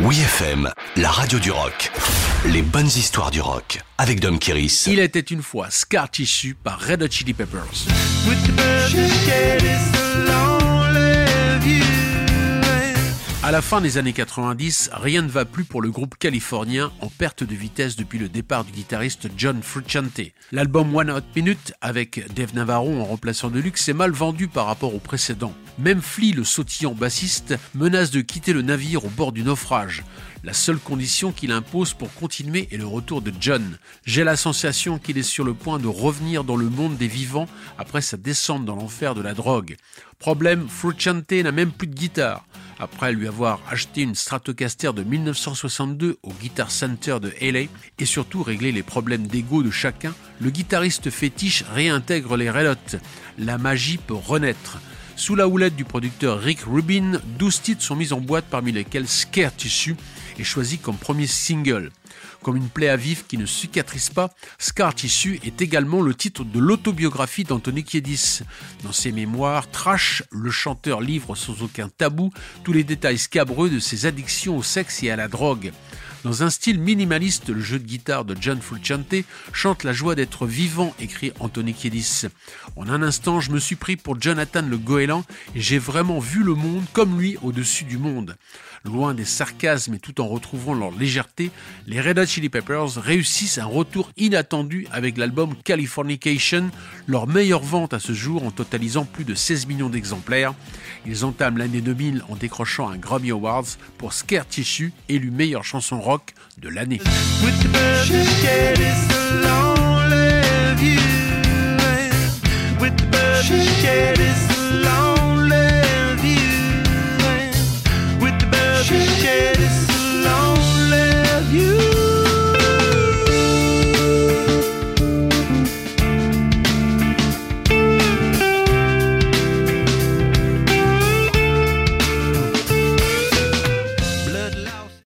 Oui FM, la radio du rock. Les bonnes histoires du rock avec Dom Kiris. Il était une fois Scar Tissue par Red Hot Chili Peppers. À la fin des années 90, rien ne va plus pour le groupe californien en perte de vitesse depuis le départ du guitariste John Frusciante. L'album One Hot Minute avec Dave Navarro en remplaçant de luxe est mal vendu par rapport au précédent. Même Flea, le sautillant bassiste, menace de quitter le navire au bord du naufrage. La seule condition qu'il impose pour continuer est le retour de John. J'ai la sensation qu'il est sur le point de revenir dans le monde des vivants après sa descente dans l'enfer de la drogue. Problème, Frusciante n'a même plus de guitare. Après lui avoir acheté une Stratocaster de 1962 au Guitar Center de LA et surtout réglé les problèmes d'ego de chacun, le guitariste fétiche réintègre les Hot. La magie peut renaître. Sous la houlette du producteur Rick Rubin, 12 titres sont mis en boîte parmi lesquels Scare Tissue est choisi comme premier single. Comme une plaie à vif qui ne cicatrise pas, Scar Tissue est également le titre de l'autobiographie d'Anthony Kiedis. Dans ses mémoires, Trash, le chanteur livre sans aucun tabou tous les détails scabreux de ses addictions au sexe et à la drogue. Dans un style minimaliste, le jeu de guitare de John Frusciante chante la joie d'être vivant, écrit Anthony Kiedis. En un instant, je me suis pris pour Jonathan le goéland et j'ai vraiment vu le monde comme lui au-dessus du monde. Loin des sarcasmes et tout en retrouvant leur légèreté, les Red Hot Chili Peppers réussissent un retour inattendu avec l'album Californication, leur meilleure vente à ce jour en totalisant plus de 16 millions d'exemplaires. Ils entament l'année 2000 en décrochant un Grammy Awards pour Scare Tissue, élu meilleure chanson rock de l'année.